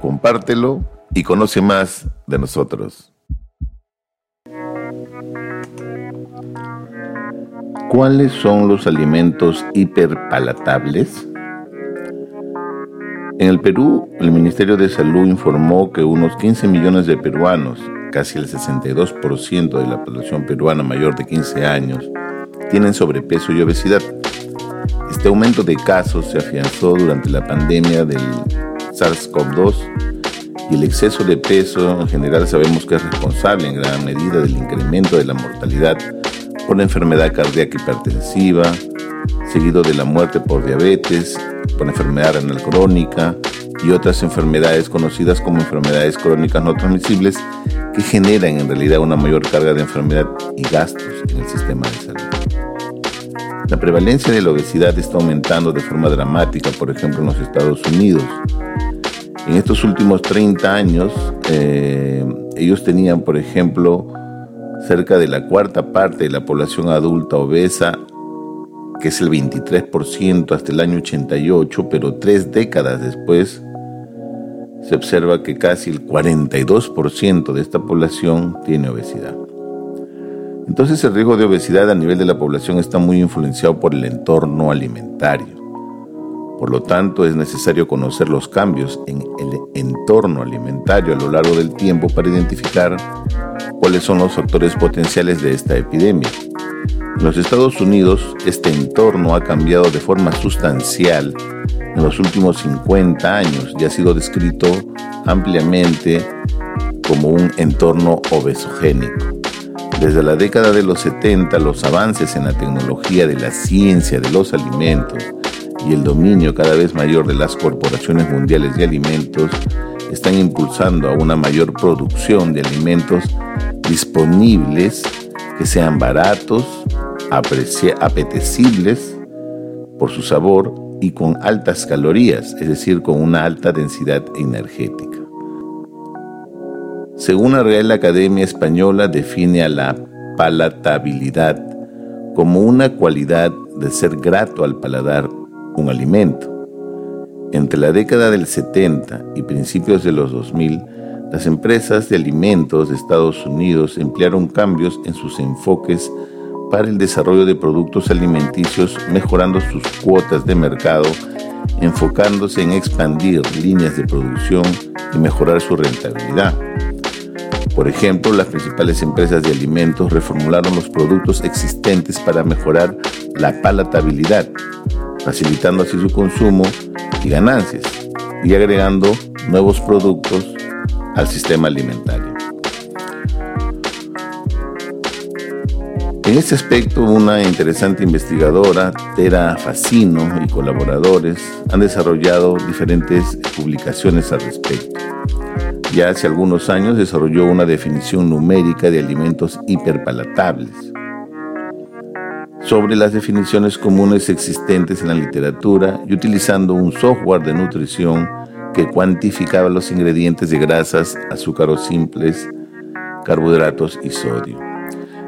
compártelo y conoce más de nosotros. ¿Cuáles son los alimentos hiperpalatables? En el Perú, el Ministerio de Salud informó que unos 15 millones de peruanos, casi el 62% de la población peruana mayor de 15 años, tienen sobrepeso y obesidad. Este aumento de casos se afianzó durante la pandemia del SARS-CoV-2 y el exceso de peso en general sabemos que es responsable en gran medida del incremento de la mortalidad por la enfermedad cardíaca hipertensiva, seguido de la muerte por diabetes, por enfermedad renal crónica y otras enfermedades conocidas como enfermedades crónicas no transmisibles que generan en realidad una mayor carga de enfermedad y gastos en el sistema de salud. La prevalencia de la obesidad está aumentando de forma dramática, por ejemplo, en los Estados Unidos. En estos últimos 30 años, eh, ellos tenían, por ejemplo, cerca de la cuarta parte de la población adulta obesa que es el 23% hasta el año 88, pero tres décadas después se observa que casi el 42% de esta población tiene obesidad. Entonces el riesgo de obesidad a nivel de la población está muy influenciado por el entorno alimentario. Por lo tanto, es necesario conocer los cambios en el entorno alimentario a lo largo del tiempo para identificar cuáles son los factores potenciales de esta epidemia en los Estados Unidos, este entorno ha cambiado de forma sustancial en los últimos 50 años y ha sido descrito ampliamente como un entorno obesogénico. Desde la década de los 70, los avances en la tecnología de la ciencia de los alimentos y el dominio cada vez mayor de las corporaciones mundiales de alimentos están impulsando a una mayor producción de alimentos disponibles que sean baratos, apetecibles por su sabor y con altas calorías, es decir, con una alta densidad energética. Según la Real Academia Española, define a la palatabilidad como una cualidad de ser grato al paladar un alimento. Entre la década del 70 y principios de los 2000, las empresas de alimentos de Estados Unidos emplearon cambios en sus enfoques para el desarrollo de productos alimenticios, mejorando sus cuotas de mercado, enfocándose en expandir líneas de producción y mejorar su rentabilidad. Por ejemplo, las principales empresas de alimentos reformularon los productos existentes para mejorar la palatabilidad, facilitando así su consumo y ganancias, y agregando nuevos productos al sistema alimentario. En este aspecto, una interesante investigadora, Tera Facino, y colaboradores han desarrollado diferentes publicaciones al respecto. Ya hace algunos años desarrolló una definición numérica de alimentos hiperpalatables. Sobre las definiciones comunes existentes en la literatura y utilizando un software de nutrición que cuantificaba los ingredientes de grasas, azúcares simples, carbohidratos y sodio.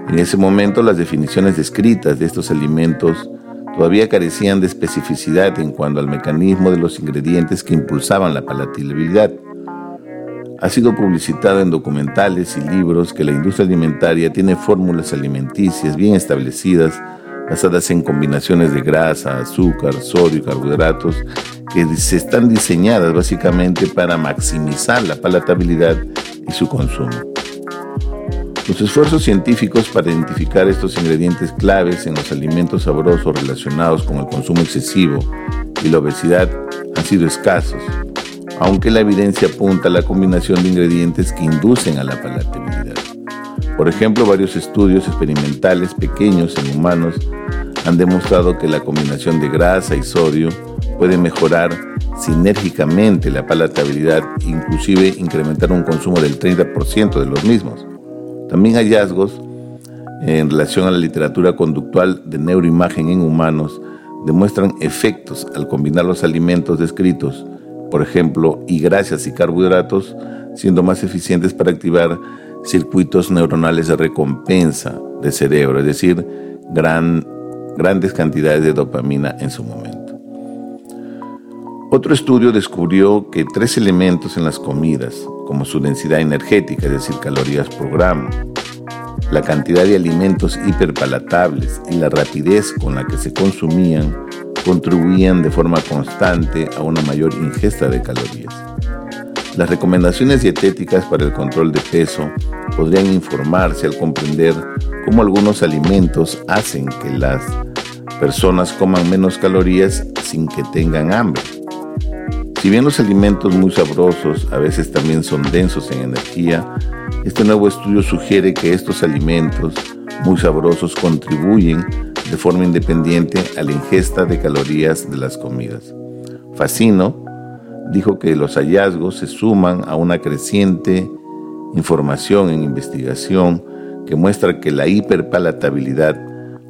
En ese momento las definiciones descritas de estos alimentos todavía carecían de especificidad en cuanto al mecanismo de los ingredientes que impulsaban la palatabilidad. Ha sido publicitado en documentales y libros que la industria alimentaria tiene fórmulas alimenticias bien establecidas basadas en combinaciones de grasa, azúcar, sodio y carbohidratos que se están diseñadas básicamente para maximizar la palatabilidad y su consumo. Los esfuerzos científicos para identificar estos ingredientes claves en los alimentos sabrosos relacionados con el consumo excesivo y la obesidad han sido escasos, aunque la evidencia apunta a la combinación de ingredientes que inducen a la palatabilidad. Por ejemplo, varios estudios experimentales pequeños en humanos han demostrado que la combinación de grasa y sodio puede mejorar sinérgicamente la palatabilidad, inclusive incrementar un consumo del 30% de los mismos. También hallazgos en relación a la literatura conductual de neuroimagen en humanos demuestran efectos al combinar los alimentos descritos, por ejemplo, y grasas y carbohidratos, siendo más eficientes para activar circuitos neuronales de recompensa de cerebro, es decir, gran, grandes cantidades de dopamina en su momento. Otro estudio descubrió que tres elementos en las comidas, como su densidad energética, es decir, calorías por gramo, la cantidad de alimentos hiperpalatables y la rapidez con la que se consumían, contribuían de forma constante a una mayor ingesta de calorías. Las recomendaciones dietéticas para el control de peso podrían informarse al comprender cómo algunos alimentos hacen que las personas coman menos calorías sin que tengan hambre si bien los alimentos muy sabrosos a veces también son densos en energía, este nuevo estudio sugiere que estos alimentos muy sabrosos contribuyen de forma independiente a la ingesta de calorías de las comidas. Facino dijo que los hallazgos se suman a una creciente información en investigación que muestra que la hiperpalatabilidad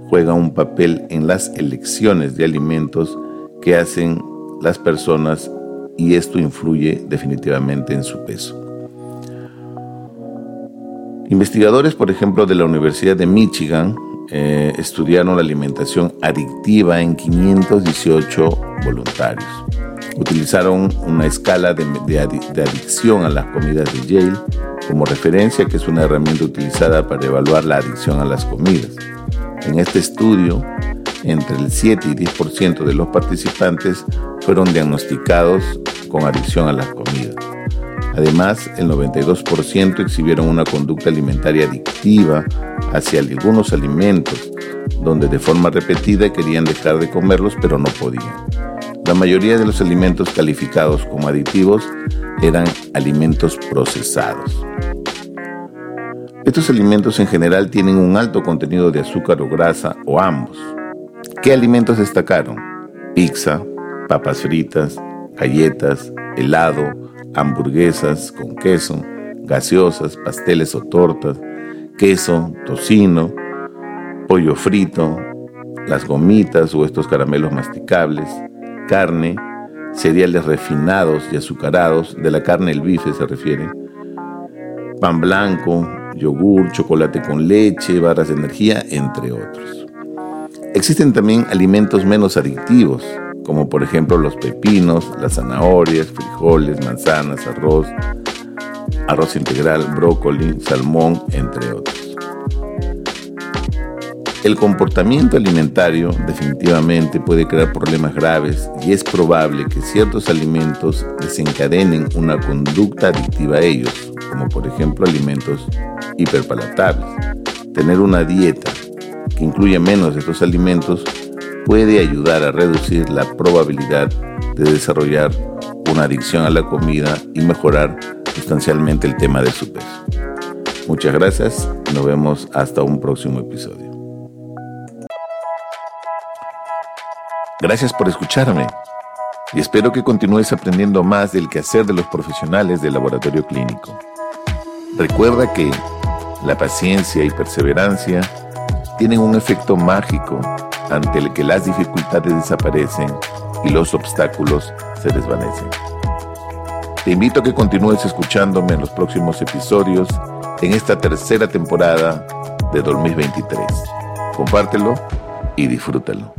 juega un papel en las elecciones de alimentos que hacen las personas y esto influye definitivamente en su peso. Investigadores, por ejemplo, de la Universidad de Michigan, eh, estudiaron la alimentación adictiva en 518 voluntarios. Utilizaron una escala de, adicción a las comidas de Yale como referencia, que es una herramienta utilizada para evaluar la adicción a las comidas. En este estudio, entre el 7 y 10% de los participantes fueron diagnosticados con adicción a las comidas. Además, el 92% exhibieron una conducta alimentaria adictiva hacia algunos alimentos, donde de forma repetida querían dejar de comerlos pero no podían. La mayoría de los alimentos calificados como aditivos eran alimentos procesados. Estos alimentos en general tienen un alto contenido de azúcar o grasa o ambos. ¿Qué alimentos destacaron? Pizza, papas fritas, galletas, helado, hamburguesas con queso, gaseosas, pasteles o tortas, queso, tocino, pollo frito, las gomitas o estos caramelos masticables, carne, cereales refinados y azucarados, de la carne el bife se refiere, pan blanco, yogur, chocolate con leche, barras de energía, entre otros. Existen también alimentos menos adictivos, como por ejemplo los pepinos, las zanahorias, frijoles, manzanas, arroz, arroz integral, brócoli, salmón, entre otros. El comportamiento alimentario definitivamente puede crear problemas graves y es probable que ciertos alimentos desencadenen una conducta adictiva a ellos, como por ejemplo alimentos hiperpalatables. Tener una dieta que incluye menos de estos alimentos puede ayudar a reducir la probabilidad de desarrollar una adicción a la comida y mejorar sustancialmente el tema de su peso. Muchas gracias nos vemos hasta un próximo episodio. Gracias por escucharme y espero que continúes aprendiendo más del quehacer de los profesionales del laboratorio clínico. Recuerda que la paciencia y perseverancia tienen un efecto mágico ante el que las dificultades desaparecen y los obstáculos se desvanecen. Te invito a que continúes escuchándome en los próximos episodios en esta tercera temporada de 2023. Compártelo y disfrútalo.